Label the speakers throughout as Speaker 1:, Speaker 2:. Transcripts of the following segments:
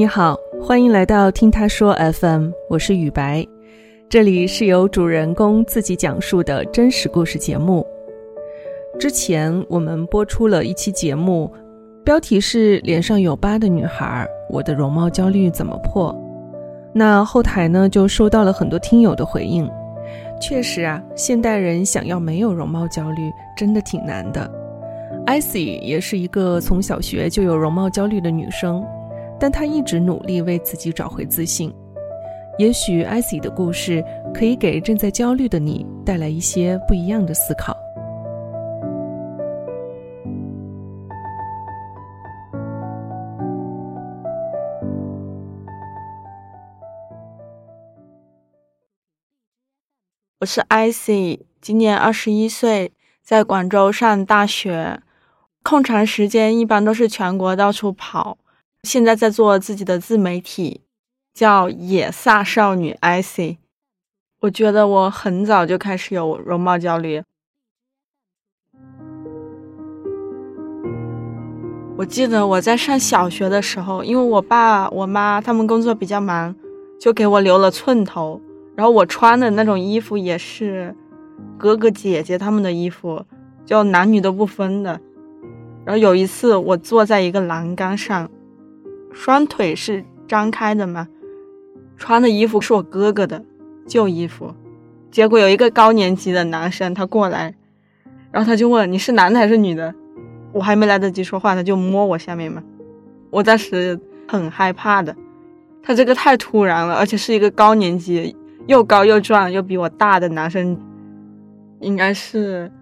Speaker 1: 你好，欢迎来到听他说 FM，我是雨白，这里是由主人公自己讲述的真实故事节目。之前我们播出了一期节目，标题是“脸上有疤的女孩，我的容貌焦虑怎么破”。那后台呢就收到了很多听友的回应，确实啊，现代人想要没有容貌焦虑真的挺难的。icy 也是一个从小学就有容貌焦虑的女生。但他一直努力为自己找回自信。也许艾希的故事可以给正在焦虑的你带来一些不一样的思考。
Speaker 2: 我是艾希，今年二十一岁，在广州上大学，空长时间一般都是全国到处跑。现在在做自己的自媒体，叫野飒少女 icy。我觉得我很早就开始有容貌焦虑。我记得我在上小学的时候，因为我爸我妈他们工作比较忙，就给我留了寸头。然后我穿的那种衣服也是哥哥姐姐他们的衣服，就男女都不分的。然后有一次我坐在一个栏杆上。双腿是张开的吗？穿的衣服是我哥哥的旧衣服，结果有一个高年级的男生他过来，然后他就问你是男的还是女的？我还没来得及说话，他就摸我下面嘛，我当时很害怕的，他这个太突然了，而且是一个高年级又高又壮又比我大的男生，应该是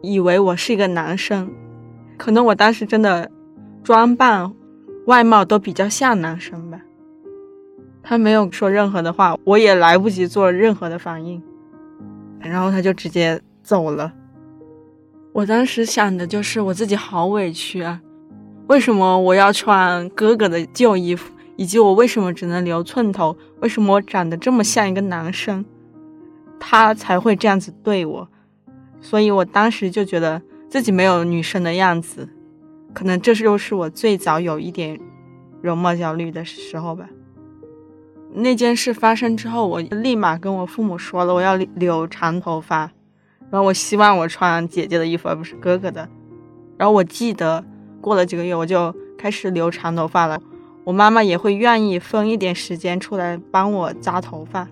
Speaker 2: 以为我是一个男生，可能我当时真的装扮。外貌都比较像男生吧，他没有说任何的话，我也来不及做任何的反应，然后他就直接走了。我当时想的就是我自己好委屈啊，为什么我要穿哥哥的旧衣服，以及我为什么只能留寸头，为什么我长得这么像一个男生，他才会这样子对我，所以我当时就觉得自己没有女生的样子。可能这就是我最早有一点容貌焦虑的时候吧。那件事发生之后，我立马跟我父母说了，我要留长头发，然后我希望我穿姐姐的衣服而不是哥哥的。然后我记得过了几个月，我就开始留长头发了。我妈妈也会愿意分一点时间出来帮我扎头发。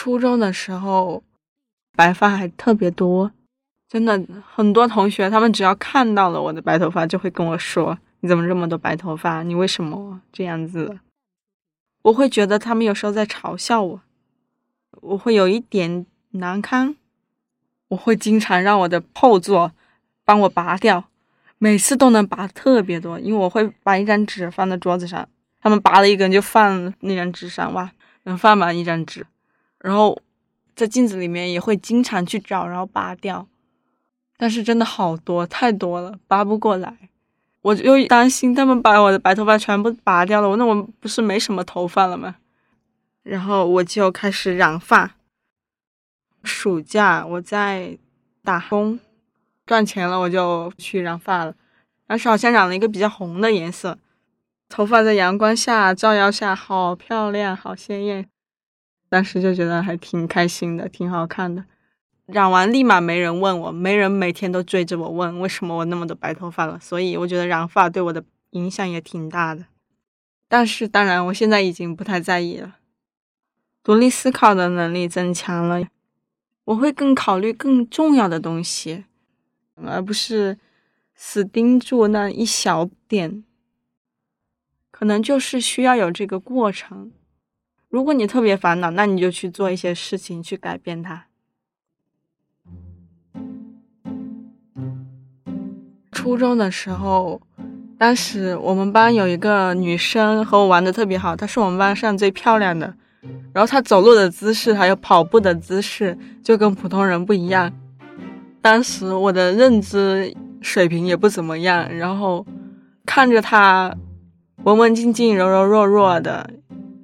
Speaker 2: 初中的时候，白发还特别多，真的很多同学，他们只要看到了我的白头发，就会跟我说：“你怎么这么多白头发？你为什么这样子？”我会觉得他们有时候在嘲笑我，我会有一点难堪，我会经常让我的后座帮我拔掉，每次都能拔特别多，因为我会把一张纸放在桌子上，他们拔了一根就放那张纸上，哇，能放满一张纸。然后，在镜子里面也会经常去找，然后拔掉，但是真的好多，太多了，拔不过来。我又担心他们把我的白头发全部拔掉了，我那我不是没什么头发了吗？然后我就开始染发。暑假我在打工赚钱了，我就去染发了。当时好像染了一个比较红的颜色，头发在阳光下照耀下，好漂亮，好鲜艳。当时就觉得还挺开心的，挺好看的。染完立马没人问我，没人每天都追着我问为什么我那么多白头发了。所以我觉得染发对我的影响也挺大的。但是当然，我现在已经不太在意了。独立思考的能力增强了，我会更考虑更重要的东西，而不是死盯住那一小点。可能就是需要有这个过程。如果你特别烦恼，那你就去做一些事情去改变它。初中的时候，当时我们班有一个女生和我玩的特别好，她是我们班上最漂亮的。然后她走路的姿势还有跑步的姿势就跟普通人不一样。当时我的认知水平也不怎么样，然后看着她文文静静、柔柔弱弱的。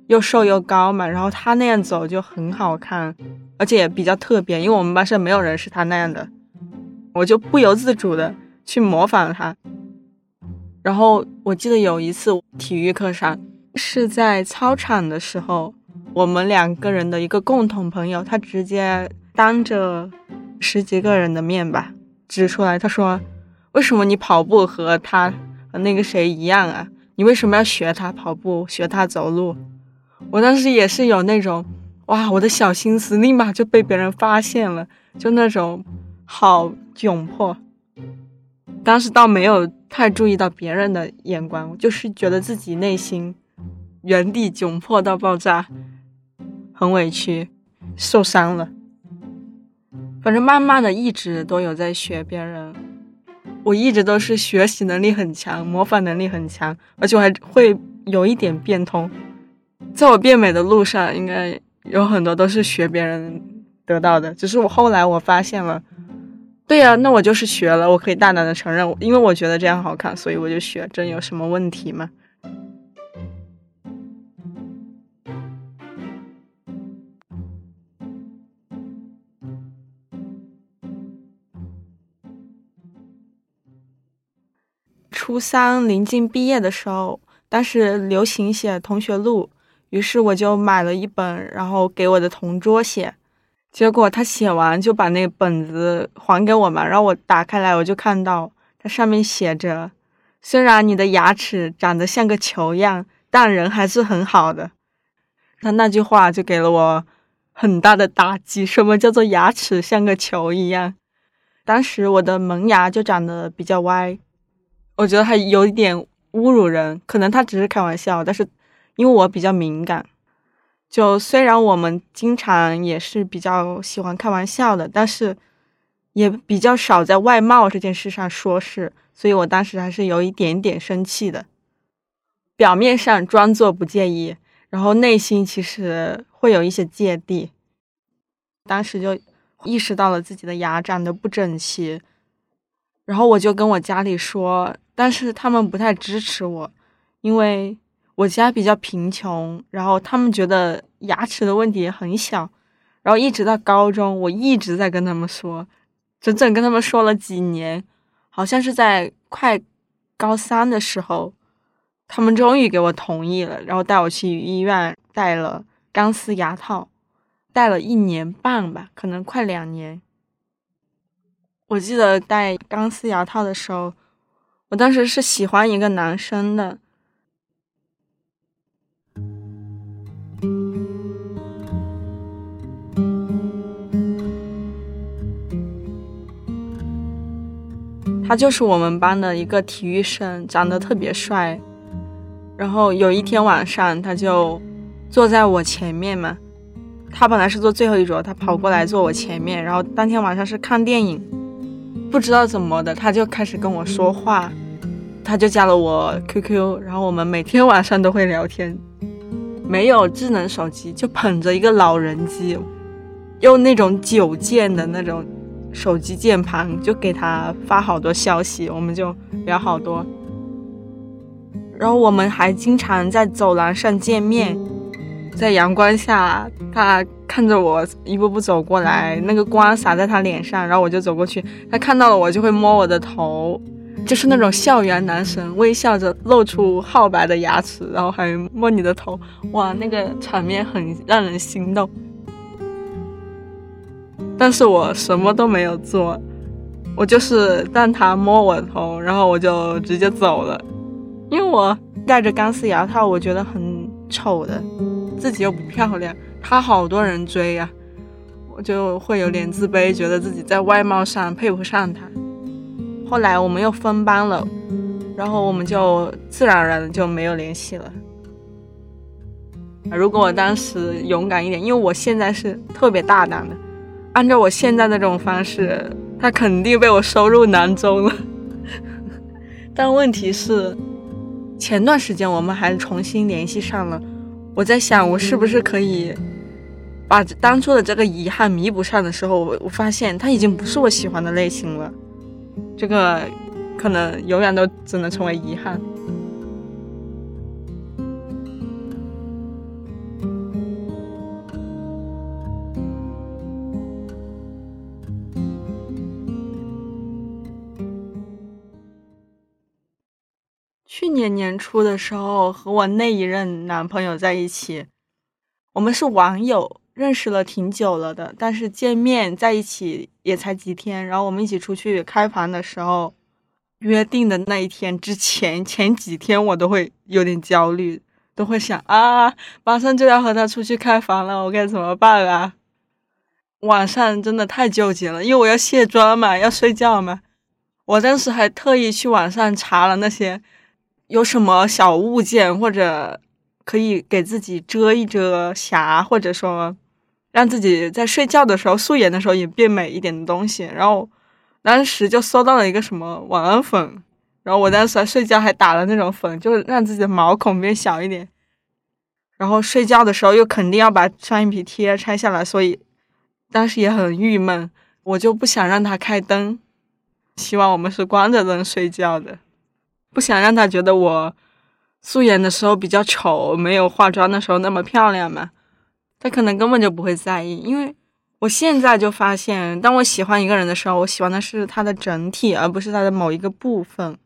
Speaker 2: 又瘦又高嘛，然后他那样走就很好看，而且也比较特别，因为我们班上没有人是他那样的，我就不由自主的去模仿他。然后我记得有一次体育课上是在操场的时候，我们两个人的一个共同朋友，他直接当着十几个人的面吧指出来，他说：“为什么你跑步和他和那个谁一样啊？你为什么要学他跑步，学他走路？”我当时也是有那种。哇！我的小心思立马就被别人发现了，就那种好窘迫。当时倒没有太注意到别人的眼光，就是觉得自己内心原地窘迫到爆炸，很委屈，受伤了。反正慢慢的一直都有在学别人，我一直都是学习能力很强，模仿能力很强，而且我还会有一点变通。在我变美的路上，应该。有很多都是学别人得到的，只是我后来我发现了，对呀，那我就是学了，我可以大胆的承认，因为我觉得这样好看，所以我就学，这有什么问题吗？初三临近毕业的时候，当时流行写同学录。于是我就买了一本，然后给我的同桌写。结果他写完就把那本子还给我嘛，然后我打开来，我就看到它上面写着：“虽然你的牙齿长得像个球样，但人还是很好的。”他那句话就给了我很大的打击。什么叫做牙齿像个球一样？当时我的门牙就长得比较歪，我觉得还有一点侮辱人。可能他只是开玩笑，但是。因为我比较敏感，就虽然我们经常也是比较喜欢开玩笑的，但是也比较少在外貌这件事上说事，所以我当时还是有一点点生气的。表面上装作不介意，然后内心其实会有一些芥蒂。当时就意识到了自己的牙长得不整齐，然后我就跟我家里说，但是他们不太支持我，因为。我家比较贫穷，然后他们觉得牙齿的问题很小，然后一直到高中，我一直在跟他们说，整整跟他们说了几年，好像是在快高三的时候，他们终于给我同意了，然后带我去医院戴了钢丝牙套，戴了一年半吧，可能快两年。我记得戴钢丝牙套的时候，我当时是喜欢一个男生的。他就是我们班的一个体育生，长得特别帅。然后有一天晚上，他就坐在我前面嘛。他本来是坐最后一桌，他跑过来坐我前面。然后当天晚上是看电影，不知道怎么的，他就开始跟我说话。他就加了我 QQ，然后我们每天晚上都会聊天。没有智能手机，就捧着一个老人机，用那种九键的那种。手机键盘就给他发好多消息，我们就聊好多。然后我们还经常在走廊上见面，在阳光下，他看着我一步步走过来，那个光洒在他脸上，然后我就走过去，他看到了我就会摸我的头，就是那种校园男神，微笑着露出皓白的牙齿，然后还摸你的头，哇，那个场面很让人心动。但是我什么都没有做，我就是让他摸我头，然后我就直接走了，因为我戴着钢丝牙套，我觉得很丑的，自己又不漂亮，他好多人追呀，我就会有点自卑，觉得自己在外貌上配不上他。后来我们又分班了，然后我们就自然而然的就没有联系了。如果我当时勇敢一点，因为我现在是特别大胆的。按照我现在的这种方式，他肯定被我收入囊中了。但问题是，前段时间我们还重新联系上了。我在想，我是不是可以把当初的这个遗憾弥补上的时候，我我发现他已经不是我喜欢的类型了。这个可能永远都只能成为遗憾。年年初的时候和我那一任男朋友在一起，我们是网友，认识了挺久了的，但是见面在一起也才几天。然后我们一起出去开房的时候，约定的那一天之前前几天，我都会有点焦虑，都会想啊，马上就要和他出去开房了，我该怎么办啊？晚上真的太纠结了，因为我要卸妆嘛，要睡觉嘛。我当时还特意去网上查了那些有什么小物件，或者可以给自己遮一遮瑕，或者说让自己在睡觉的时候、素颜的时候也变美一点的东西。然后当时就搜到了一个什么晚安粉，然后我当时睡觉还打了那种粉，就让自己的毛孔变小一点。然后睡觉的时候又肯定要把双眼皮贴拆下来，所以。当时也很郁闷，我就不想让他开灯，希望我们是关着灯睡觉的，不想让他觉得我素颜的时候比较丑，没有化妆的时候那么漂亮嘛。他可能根本就不会在意，因为我现在就发现，当我喜欢一个人的时候，我喜欢的是他的整体，而不是他的某一个部分。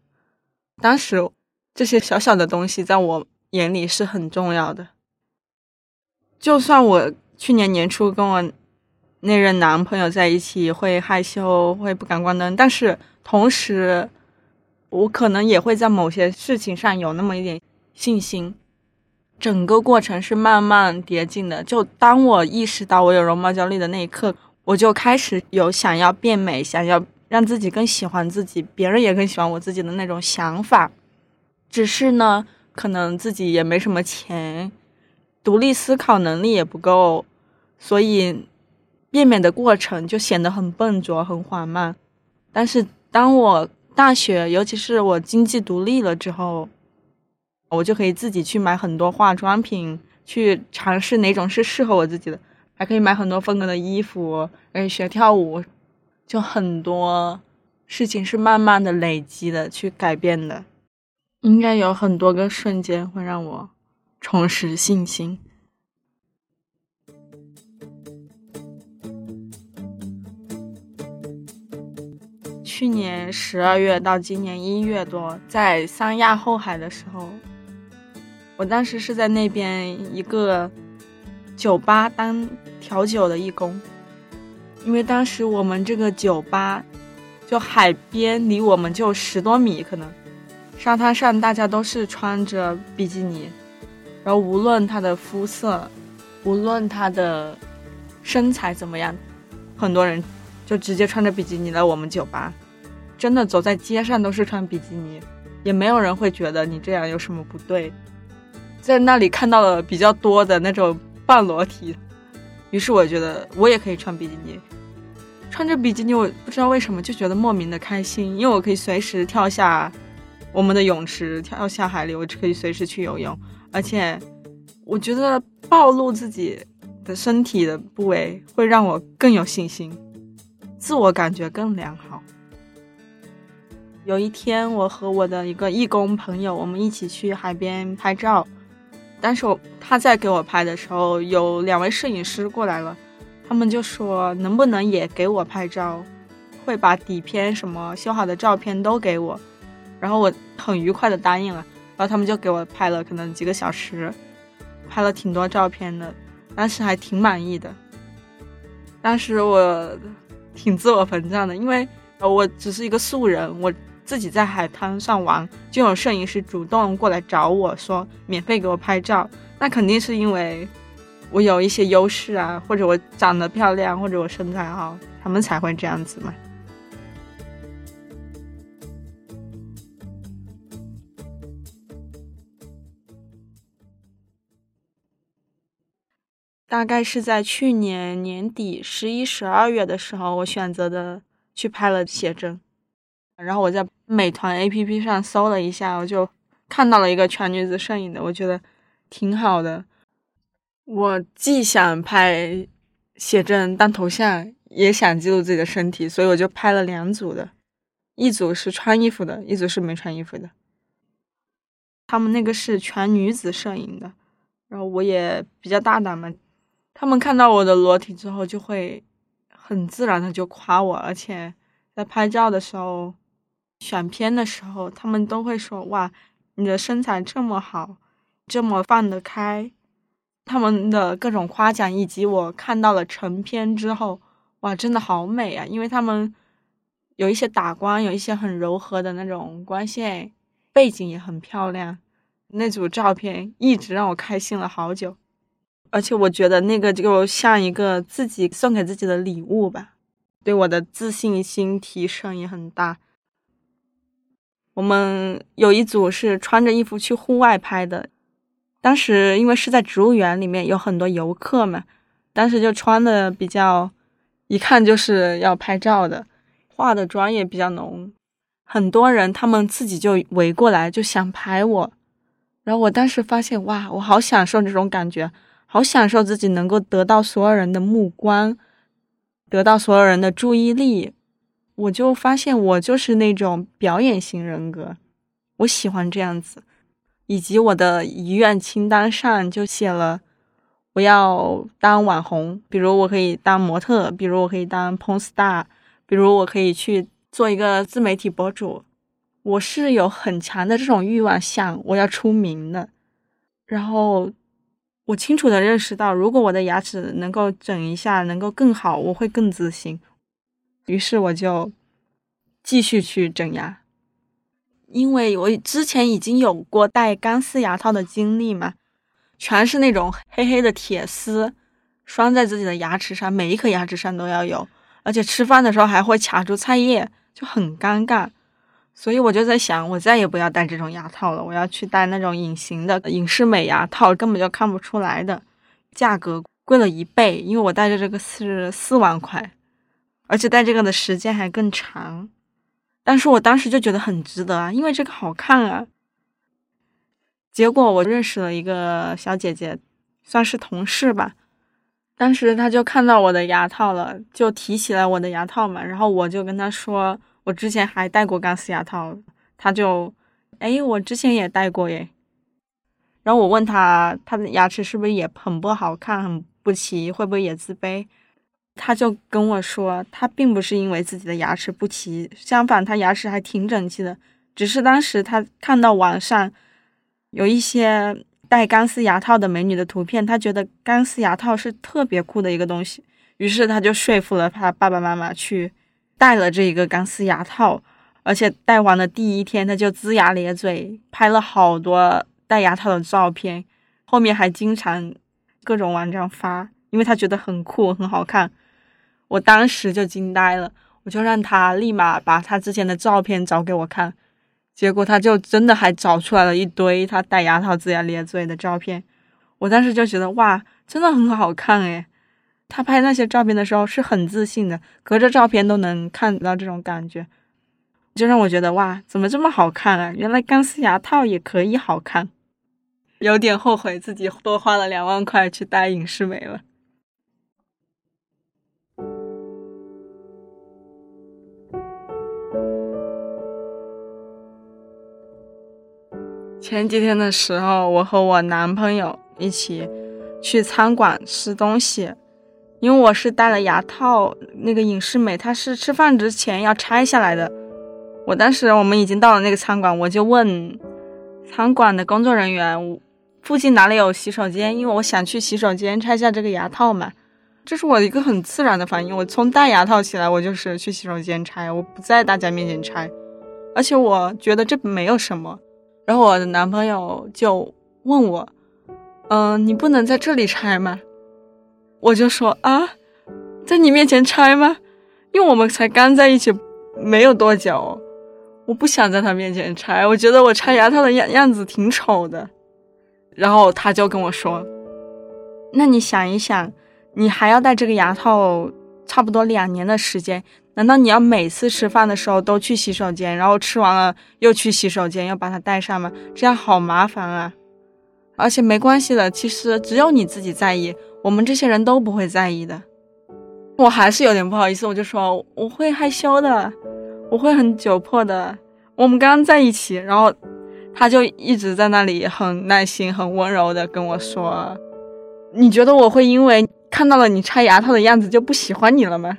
Speaker 2: 当时这些小小的东西在我眼里是很重要的，就算我去年年初跟我。那任男朋友在一起会害羞，会不敢关灯，但是同时，我可能也会在某些事情上有那么一点信心。整个过程是慢慢叠进的。就当我意识到我有容貌焦虑的那一刻，我就开始有想要变美，想要让自己更喜欢自己，别人也更喜欢我自己的那种想法。只是呢，可能自己也没什么钱，独立思考能力也不够，所以。变美的过程就显得很笨拙、很缓慢，但是当我大学，尤其是我经济独立了之后，我就可以自己去买很多化妆品，去尝试哪种是适合我自己的，还可以买很多风格的衣服，可以学跳舞，就很多事情是慢慢的累积的去改变的，应该有很多个瞬间会让我重拾信心。去年十二月到今年一月多，在三亚后海的时候，我当时是在那边一个酒吧当调酒的义工，因为当时我们这个酒吧就海边离我们就十多米，可能沙滩上大家都是穿着比基尼，然后无论他的肤色，无论他的身材怎么样，很多人就直接穿着比基尼来我们酒吧。真的走在街上都是穿比基尼，也没有人会觉得你这样有什么不对。在那里看到了比较多的那种半裸体，于是我觉得我也可以穿比基尼。穿着比基尼，我不知道为什么就觉得莫名的开心，因为我可以随时跳下我们的泳池，跳下海里，我就可以随时去游泳。而且我觉得暴露自己的身体的部位会让我更有信心，自我感觉更良好。有一天，我和我的一个义工朋友，我们一起去海边拍照。但是我他在给我拍的时候，有两位摄影师过来了，他们就说能不能也给我拍照，会把底片什么修好的照片都给我。然后我很愉快的答应了，然后他们就给我拍了可能几个小时，拍了挺多照片的，当时还挺满意的。当时我挺自我膨胀的，因为我只是一个素人，我。自己在海滩上玩，就有摄影师主动过来找我说免费给我拍照，那肯定是因为我有一些优势啊，或者我长得漂亮，或者我身材好，他们才会这样子嘛。大概是在去年年底十一、十二月的时候，我选择的去拍了写真。然后我在美团 APP 上搜了一下，我就看到了一个全女子摄影的，我觉得挺好的。我既想拍写真当头像，也想记录自己的身体，所以我就拍了两组的，一组是穿衣服的，一组是没穿衣服的。他们那个是全女子摄影的，然后我也比较大胆嘛，他们看到我的裸体之后，就会很自然的就夸我，而且在拍照的时候。选片的时候，他们都会说：“哇，你的身材这么好，这么放得开。”他们的各种夸奖，以及我看到了成片之后，哇，真的好美啊！因为他们有一些打光，有一些很柔和的那种光线，背景也很漂亮。那组照片一直让我开心了好久，而且我觉得那个就像一个自己送给自己的礼物吧，对我的自信心提升也很大。我们有一组是穿着衣服去户外拍的。当时因为是在植物园里面，有很多游客嘛，当时就穿的比较，一看就是要拍照的，化的妆也比较浓，很多人他们自己就围过来就想拍我，然后我当时发现哇，我好享受这种感觉，好享受自己能够得到所有人的目光，得到所有人的注意力，我就发现我就是那种表演型人格，我喜欢这样子。以及我的遗愿清单上就写了，我要当网红，比如我可以当模特，比如我可以当 porn star，比如我可以去做一个自媒体博主。我是有很强的这种欲望，想我要出名的。然后我清楚的认识到，如果我的牙齿能够整一下，能够更好，我会更自信。于是我就继续去整牙。因为我之前已经有过戴钢丝牙套的经历嘛，全是那种黑黑的铁丝拴在自己的牙齿上，每一颗牙齿上都要有，而且吃饭的时候还会卡住菜叶，就很尴尬。所以我就在想，我再也不要戴这种牙套了，我要去戴那种隐形的隐适美牙套，根本就看不出来的，价格贵了一倍，因为我戴着这个是四万块，而且戴这个的时间还更长。但是我当时就觉得很值得啊，因为这个好看啊。结果我认识了一个小姐姐，算是同事吧。当时她就看到我的牙套了，就提起来我的牙套嘛。然后我就跟她说，我之前还戴过钢丝牙套。她就，哎，我之前也戴过耶。然后我问她，她的牙齿是不是也很不好看，很不齐，会不会也自卑？他就跟我说，他并不是因为自己的牙齿不齐，相反，他牙齿还挺整齐的。只是当时他看到网上有一些戴钢丝牙套的美女的图片，他觉得钢丝牙套是特别酷的一个东西，于是他就说服了他爸爸妈妈去戴了这一个钢丝牙套。而且戴完的第一天，他就龇牙咧嘴，拍了好多戴牙套的照片，后面还经常各种网站发，因为他觉得很酷，很好看。我当时就惊呆了，我就让他立马把他之前的照片找给我看，结果他就真的还找出来了一堆他戴牙套、龇牙咧嘴的照片。我当时就觉得哇，真的很好看诶。他拍那些照片的时候是很自信的，隔着照片都能看到这种感觉，就让我觉得哇，怎么这么好看啊？原来钢丝牙套也可以好看，有点后悔自己多花了两万块去戴隐适美了。前几天的时候，我和我男朋友一起去餐馆吃东西，因为我是戴了牙套，那个隐适美它是吃饭之前要拆下来的。我当时我们已经到了那个餐馆，我就问餐馆的工作人员附近哪里有洗手间，因为我想去洗手间拆下这个牙套嘛。这是我一个很自然的反应，我从戴牙套起来，我就是去洗手间拆，我不在大家面前拆，而且我觉得这没有什么。然后我的男朋友就问我：“嗯，你不能在这里拆吗？”我就说：“啊，在你面前拆吗？因为我们才刚在一起没有多久，我不想在他面前拆，我觉得我拆牙套的样样子挺丑的。”然后他就跟我说：“那你想一想，你还要戴这个牙套差不多两年的时间。”难道你要每次吃饭的时候都去洗手间，然后吃完了又去洗手间，要把它带上吗？这样好麻烦啊！而且没关系的，其实只有你自己在意，我们这些人都不会在意的。我还是有点不好意思，我就说我会害羞的，我会很窘迫的。我们刚刚在一起，然后他就一直在那里很耐心、很温柔的跟我说：“你觉得我会因为看到了你拆牙套的样子就不喜欢你了吗？”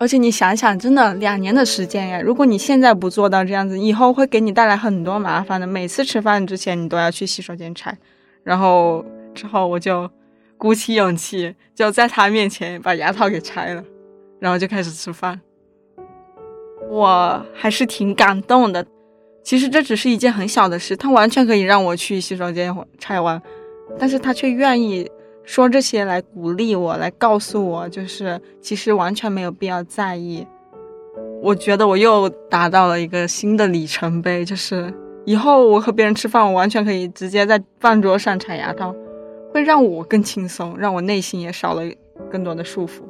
Speaker 2: 而且你想想，真的两年的时间呀，如果你现在不做到这样子，以后会给你带来很多麻烦的。每次吃饭之前，你都要去洗手间拆。然后之后我就鼓起勇气，就在他面前把牙套给拆了，然后就开始吃饭。我还是挺感动的。其实这只是一件很小的事，他完全可以让我去洗手间拆完，但是他却愿意。说这些来鼓励我，来告诉我，就是其实完全没有必要在意。我觉得我又达到了一个新的里程碑，就是以后我和别人吃饭，我完全可以直接在饭桌上拆牙套，会让我更轻松，让我内心也少了更多的束缚。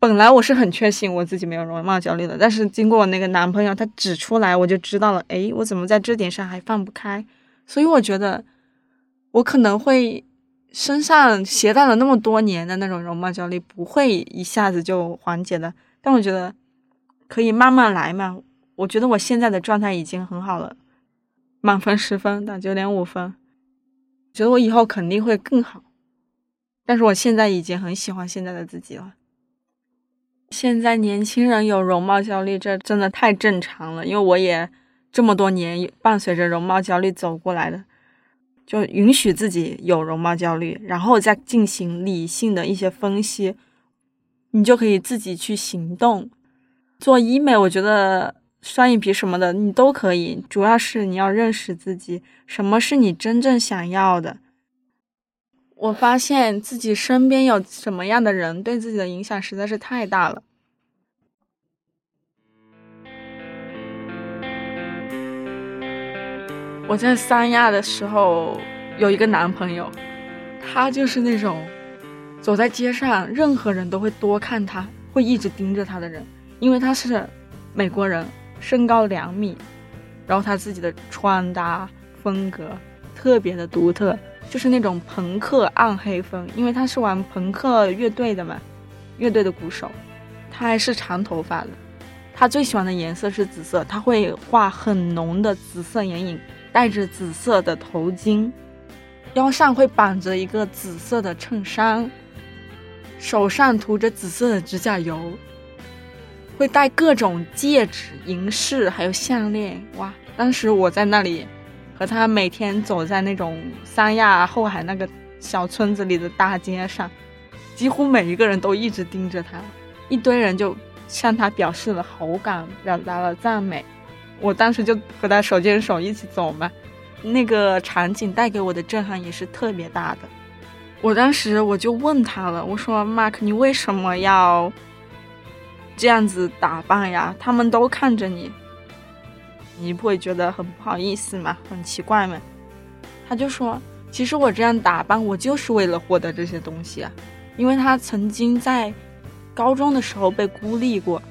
Speaker 2: 本来我是很确信我自己没有容貌焦虑的，但是经过我那个男朋友他指出来，我就知道了。诶，我怎么在这点上还放不开？所以我觉得我可能会身上携带了那么多年的那种容貌焦虑，不会一下子就缓解的。但我觉得可以慢慢来嘛。我觉得我现在的状态已经很好了，满分十分打九点五分，觉得我以后肯定会更好。但是我现在已经很喜欢现在的自己了。现在年轻人有容貌焦虑，这真的太正常了。因为我也这么多年伴随着容貌焦虑走过来的，就允许自己有容貌焦虑，然后再进行理性的一些分析，你就可以自己去行动。做医美，我觉得双眼皮什么的你都可以，主要是你要认识自己，什么是你真正想要的。我发现自己身边有什么样的人，对自己的影响实在是太大了。我在三亚的时候有一个男朋友，他就是那种走在街上，任何人都会多看他，会一直盯着他的人，因为他是美国人，身高两米，然后他自己的穿搭风格特别的独特。就是那种朋克暗黑风，因为他是玩朋克乐队的嘛，乐队的鼓手，他还是长头发的，他最喜欢的颜色是紫色，他会画很浓的紫色眼影，戴着紫色的头巾，腰上会绑着一个紫色的衬衫，手上涂着紫色的指甲油，会戴各种戒指、银饰还有项链，哇！当时我在那里。和他每天走在那种三亚后海那个小村子里的大街上，几乎每一个人都一直盯着他，一堆人就向他表示了好感，表达了赞美。我当时就和他手牵手一起走嘛，那个场景带给我的震撼也是特别大的。我当时我就问他了，我说：“Mark，你为什么要这样子打扮呀？他们都看着你。”你不会觉得很不好意思吗？很奇怪吗？他就说：“其实我这样打扮，我就是为了获得这些东西啊。因为他曾经在高中的时候被孤立过，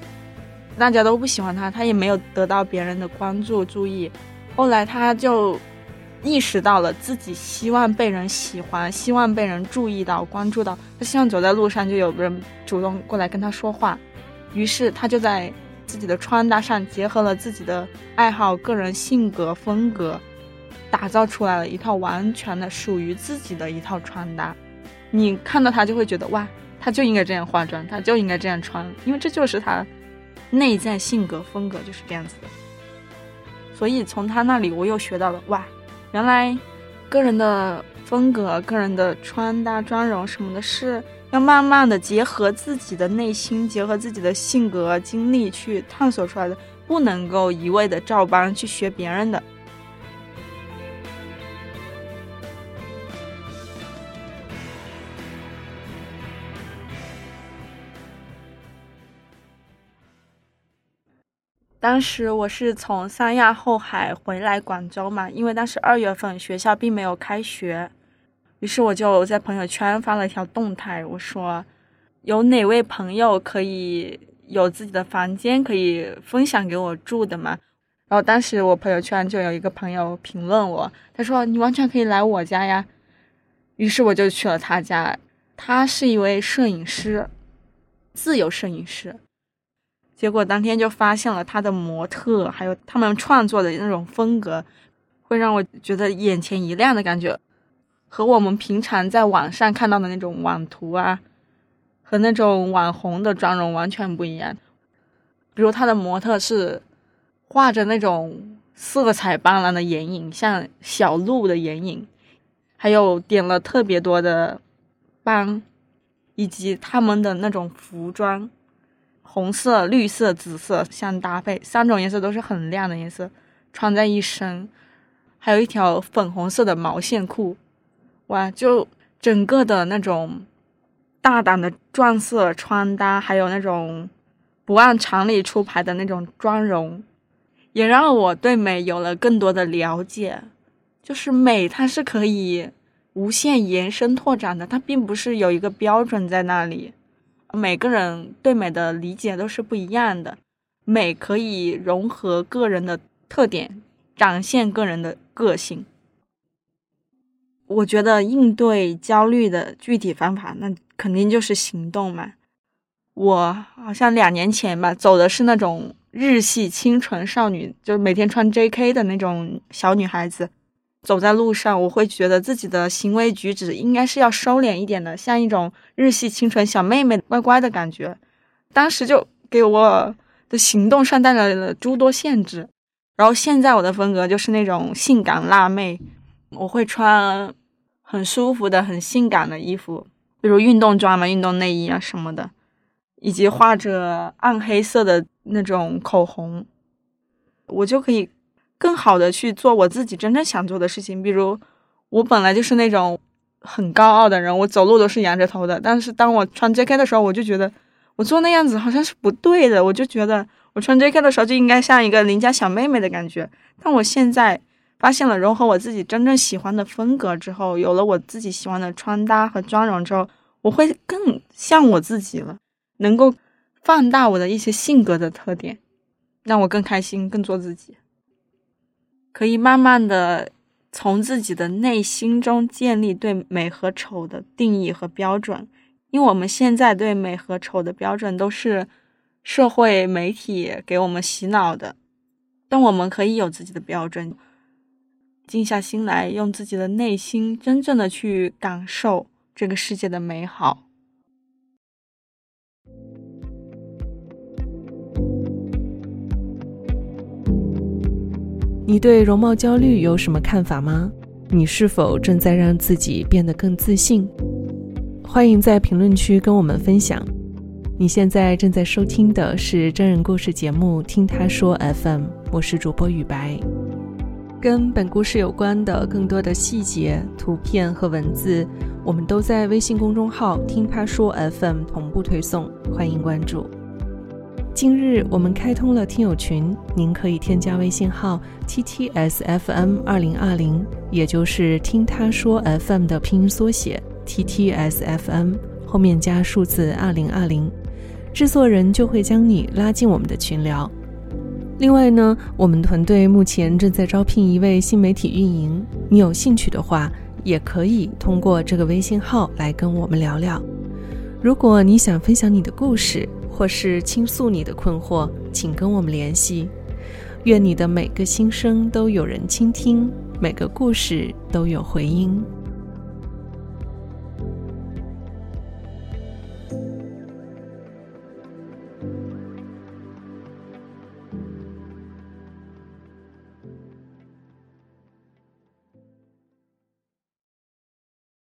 Speaker 2: 大家都不喜欢他，他也没有得到别人的关注注意。后来他就意识到了自己希望被人喜欢，希望被人注意到、关注到。他希望走在路上就有个人主动过来跟他说话。于是他就在。”自己的穿搭上结合了自己的爱好、个人性格风格，打造出来了一套完全的属于自己的一套穿搭。你看到他就会觉得哇，他就应该这样化妆，他就应该这样穿，因为这就是他内在性格风格就是这样子的。所以从他那里我又学到了哇，原来个人的风格、个人的穿搭、妆容什么的是。要慢慢的结合自己的内心，结合自己的性格经历去探索出来的，不能够一味的照搬去学别人的。当时我是从三亚后海回来广州嘛，因为当时二月份学校并没有开学。于是我就在朋友圈发了一条动态，我说：“有哪位朋友可以有自己的房间可以分享给我住的吗？”然后当时我朋友圈就有一个朋友评论我，他说：“你完全可以来我家呀。”于是我就去了他家，他是一位摄影师，自由摄影师。结果当天就发现了他的模特，还有他们创作的那种风格。会让我觉得眼前一亮的感觉，和我们平常在网上看到的那种网图啊，和那种网红的妆容完全不一样。比如他的模特是画着那种色彩斑斓的眼影，像小鹿的眼影，还有点了特别多的斑，以及他们的那种服装，红色、绿色、紫色相搭配，三种颜色都是很亮的颜色，穿在一身。还有一条粉红色的毛线裤，哇！就整个的那种大胆的撞色穿搭，还有那种不按常理出牌的那种妆容，也让我对美有了更多的了解。就是美，它是可以无限延伸拓展的，它并不是有一个标准在那里。每个人对美的理解都是不一样的，美可以融合个人的特点。展现个人的个性，我觉得应对焦虑的具体方法，那肯定就是行动嘛。我好像两年前吧，走的是那种日系清纯少女，就是每天穿 J.K. 的那种小女孩子。走在路上，我会觉得自己的行为举止应该是要收敛一点的，像一种日系清纯小妹妹，乖乖的感觉。当时就给我的行动上带来了诸多限制。然后现在我的风格就是那种性感辣妹，我会穿很舒服的、很性感的衣服，比如运动装嘛、运动内衣啊什么的，以及画着暗黑色的那种口红，我就可以更好的去做我自己真正想做的事情。比如我本来就是那种很高傲的人，我走路都是仰着头的，但是当我穿 J.K. 的时候，我就觉得我做那样子好像是不对的，我就觉得。我穿 J.K. 的时候就应该像一个邻家小妹妹的感觉，但我现在发现了融合我自己真正喜欢的风格之后，有了我自己喜欢的穿搭和妆容之后，我会更像我自己了，能够放大我的一些性格的特点，让我更开心，更做自己，可以慢慢的从自己的内心中建立对美和丑的定义和标准，因为我们现在对美和丑的标准都是。社会媒体给我们洗脑的，但我们可以有自己的标准，静下心来，用自己的内心真正的去感受这个世界的美好。
Speaker 1: 你对容貌焦虑有什么看法吗？你是否正在让自己变得更自信？欢迎在评论区跟我们分享。你现在正在收听的是真人故事节目《听他说 FM》，我是主播雨白。跟本故事有关的更多的细节、图片和文字，我们都在微信公众号“听他说 FM” 同步推送，欢迎关注。近日我们开通了听友群，您可以添加微信号 “ttsfm 二零二零”，也就是“听他说 FM” 的拼音缩写 “ttsfm”，后面加数字二零二零。制作人就会将你拉进我们的群聊。另外呢，我们团队目前正在招聘一位新媒体运营，你有兴趣的话，也可以通过这个微信号来跟我们聊聊。如果你想分享你的故事，或是倾诉你的困惑，请跟我们联系。愿你的每个心声都有人倾听，每个故事都有回音。